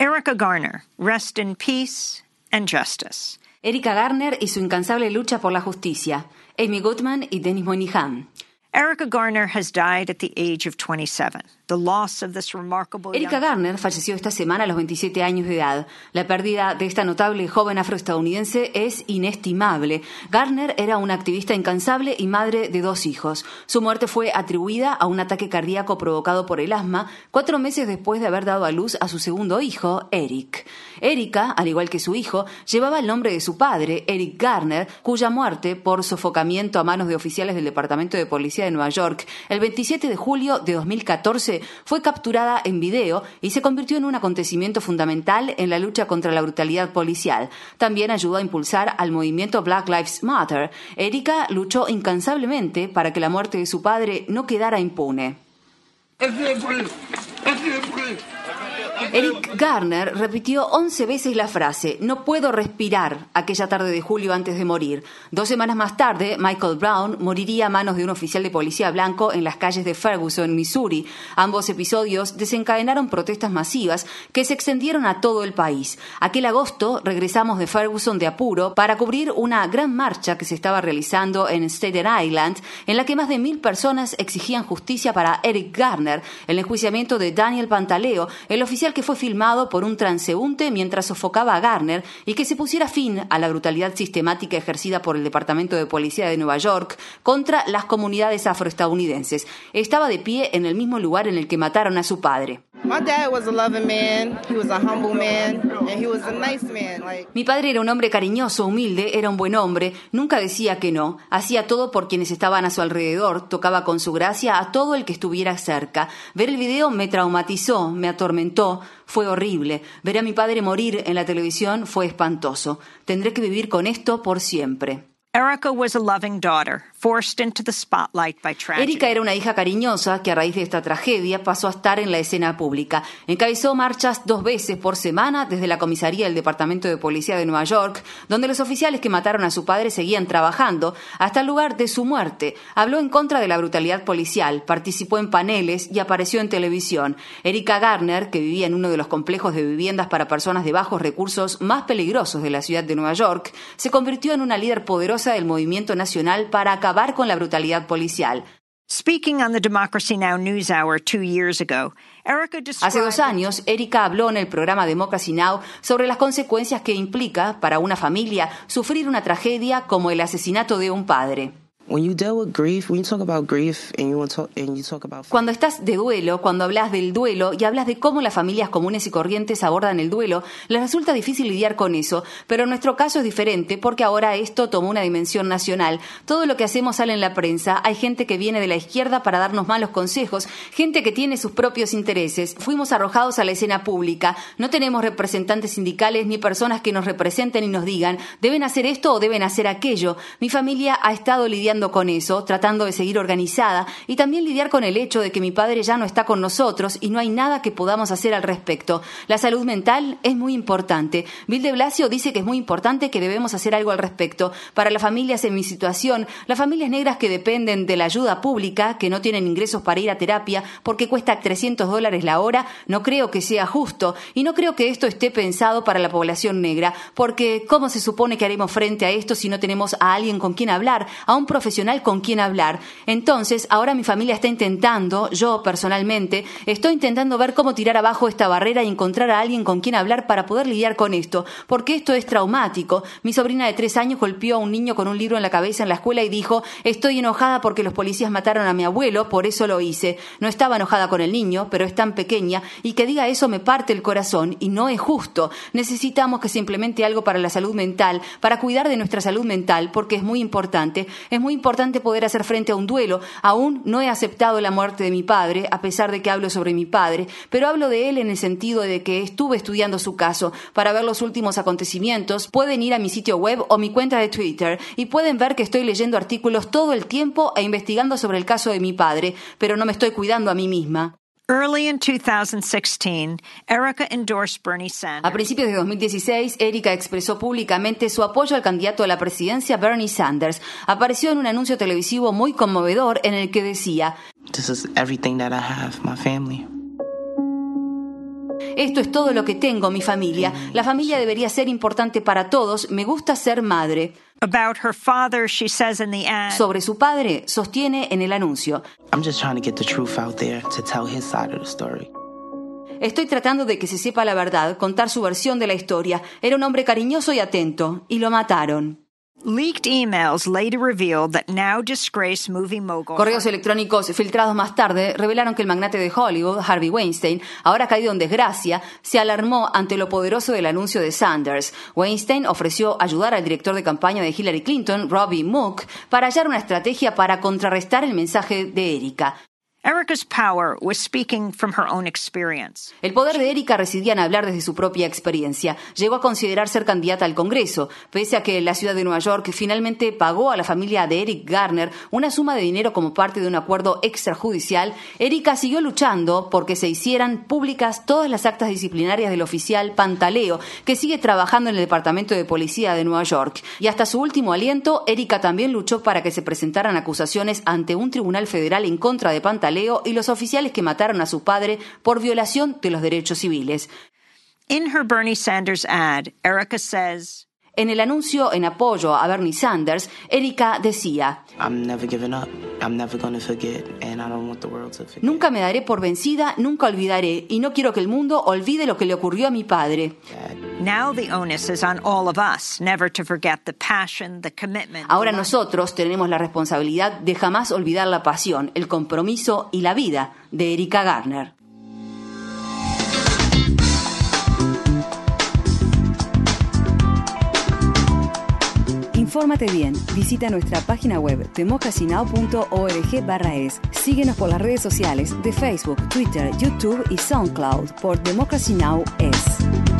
Erica Garner, rest in peace and justice. Erika Garner y su incansable lucha por la justicia. Amy Goodman y Dennis Moynihan. Erica Garner has died at the age of 27. The loss of this remarkable Erika young- Garner falleció esta semana a los 27 años de edad. La pérdida de esta notable joven afroestadounidense es inestimable. Garner era una activista incansable y madre de dos hijos. Su muerte fue atribuida a un ataque cardíaco provocado por el asma cuatro meses después de haber dado a luz a su segundo hijo, Eric. Erika, al igual que su hijo, llevaba el nombre de su padre, Eric Garner, cuya muerte por sofocamiento a manos de oficiales del Departamento de Policía de Nueva York el 27 de julio de 2014 fue capturada en video y se convirtió en un acontecimiento fundamental en la lucha contra la brutalidad policial. También ayudó a impulsar al movimiento Black Lives Matter. Erika luchó incansablemente para que la muerte de su padre no quedara impune. Eric Garner repitió 11 veces la frase No puedo respirar aquella tarde de julio antes de morir. Dos semanas más tarde, Michael Brown moriría a manos de un oficial de policía blanco en las calles de Ferguson, Missouri. Ambos episodios desencadenaron protestas masivas que se extendieron a todo el país. Aquel agosto regresamos de Ferguson de apuro para cubrir una gran marcha que se estaba realizando en Staten Island, en la que más de mil personas exigían justicia para Eric Garner, el enjuiciamiento de Daniel Pantaleo, el oficial que fue filmado por un transeúnte mientras sofocaba a Garner y que se pusiera fin a la brutalidad sistemática ejercida por el Departamento de Policía de Nueva York contra las comunidades afroestadounidenses. Estaba de pie en el mismo lugar en el que mataron a su padre. Mi padre era un hombre cariñoso, humilde, era un buen hombre, nunca decía que no, hacía todo por quienes estaban a su alrededor, tocaba con su gracia a todo el que estuviera cerca. Ver el video me traumatizó, me atormentó, fue horrible. Ver a mi padre morir en la televisión fue espantoso. Tendré que vivir con esto por siempre. Erika era una hija cariñosa que a raíz de esta tragedia pasó a estar en la escena pública. Encabezó marchas dos veces por semana desde la comisaría del Departamento de Policía de Nueva York, donde los oficiales que mataron a su padre seguían trabajando, hasta el lugar de su muerte. Habló en contra de la brutalidad policial, participó en paneles y apareció en televisión. Erika Garner, que vivía en uno de los complejos de viviendas para personas de bajos recursos más peligrosos de la ciudad de Nueva York, se convirtió en una líder poderosa del movimiento nacional para acabar con la brutalidad policial. Speaking on the Democracy Now! News Hour two years ago, Erica described Hace dos años, Erika habló en el programa Democracy Now! sobre las consecuencias que implica para una familia sufrir una tragedia como el asesinato de un padre. Cuando estás de duelo, cuando hablas del duelo y hablas de cómo las familias comunes y corrientes abordan el duelo, les resulta difícil lidiar con eso, pero en nuestro caso es diferente porque ahora esto tomó una dimensión nacional. Todo lo que hacemos sale en la prensa, hay gente que viene de la izquierda para darnos malos consejos, gente que tiene sus propios intereses. Fuimos arrojados a la escena pública, no tenemos representantes sindicales ni personas que nos representen y nos digan, deben hacer esto o deben hacer aquello. Mi familia ha estado lidiando con eso, tratando de seguir organizada y también lidiar con el hecho de que mi padre ya no está con nosotros y no hay nada que podamos hacer al respecto. La salud mental es muy importante. Bill de Blasio dice que es muy importante que debemos hacer algo al respecto. Para las familias en mi situación, las familias negras que dependen de la ayuda pública, que no tienen ingresos para ir a terapia porque cuesta 300 dólares la hora, no creo que sea justo y no creo que esto esté pensado para la población negra, porque ¿cómo se supone que haremos frente a esto si no tenemos a alguien con quien hablar, a un profesional con quien hablar? Entonces, ahora mi familia está intentando, yo personalmente, estoy intentando ver cómo tirar abajo esta barrera y encontrar a alguien con quien hablar para poder lidiar con esto, porque esto es traumático. Mi sobrina de tres años golpeó a un niño con un libro en la cabeza en la escuela y dijo, estoy enojada porque los policías mataron a mi abuelo, por eso lo hice. No estaba enojada con el niño, pero es tan pequeña, y que diga eso me parte el corazón, y no es justo. Necesitamos que se implemente algo para la salud mental, para cuidar de nuestra salud mental, porque es muy importante. Es muy importante poder hacer frente a un duelo. Aún no he aceptado la muerte de mi padre, a pesar de que hablo sobre mi padre, pero hablo de él en el sentido de que estuve estudiando su caso. Para ver los últimos acontecimientos, pueden ir a mi sitio web o mi cuenta de Twitter y pueden ver que estoy leyendo artículos todo el tiempo e investigando sobre el caso de mi padre, pero no me estoy cuidando a mí misma. Early in 2016, Erica endorsed Bernie A principios de 2016, Erika expresó públicamente su apoyo al candidato a la presidencia Bernie Sanders. Apareció en un anuncio televisivo muy conmovedor en el que decía, this is everything that I have, my family. Esto es todo lo que tengo, mi familia. La familia debería ser importante para todos. Me gusta ser madre. About her father, she says in the ad, Sobre su padre, sostiene en el anuncio. I'm just trying to get the truth out there to tell his side of the story. Estoy tratando de que se sepa la verdad, contar su versión de la historia. Era un hombre cariñoso y atento, y lo mataron. Correos electrónicos filtrados más tarde revelaron que el magnate de Hollywood, Harvey Weinstein, ahora caído en desgracia, se alarmó ante lo poderoso del anuncio de Sanders. Weinstein ofreció ayudar al director de campaña de Hillary Clinton, Robbie Mook, para hallar una estrategia para contrarrestar el mensaje de Erika. Erica's power was speaking from her own experience. El poder de Erika residía en hablar desde su propia experiencia. Llegó a considerar ser candidata al Congreso, pese a que la ciudad de Nueva York finalmente pagó a la familia de Eric Garner una suma de dinero como parte de un acuerdo extrajudicial. Erika siguió luchando porque se hicieran públicas todas las actas disciplinarias del oficial Pantaleo, que sigue trabajando en el Departamento de Policía de Nueva York. Y hasta su último aliento, Erika también luchó para que se presentaran acusaciones ante un tribunal federal en contra de Pantaleo y los oficiales que mataron a su padre por violación de los derechos civiles. In her Bernie Sanders ad, Erica says, En el anuncio en apoyo a Bernie Sanders, Erika decía, I'm never giving up. I'm never going to forget, and I don't want the world to forget. Nunca me daré por vencida, nunca olvidaré, y no quiero que el mundo olvide lo que le ocurrió a mi padre. Now the onus is on all of us never to forget the passion, the commitment. Ahora nosotros tenemos la responsabilidad de jamás olvidar la pasión, el compromiso y la vida de Erika Garner. Infórmate bien. Visita nuestra página web democracynow.org barra es. Síguenos por las redes sociales de Facebook, Twitter, YouTube y SoundCloud por Democracy Now! es.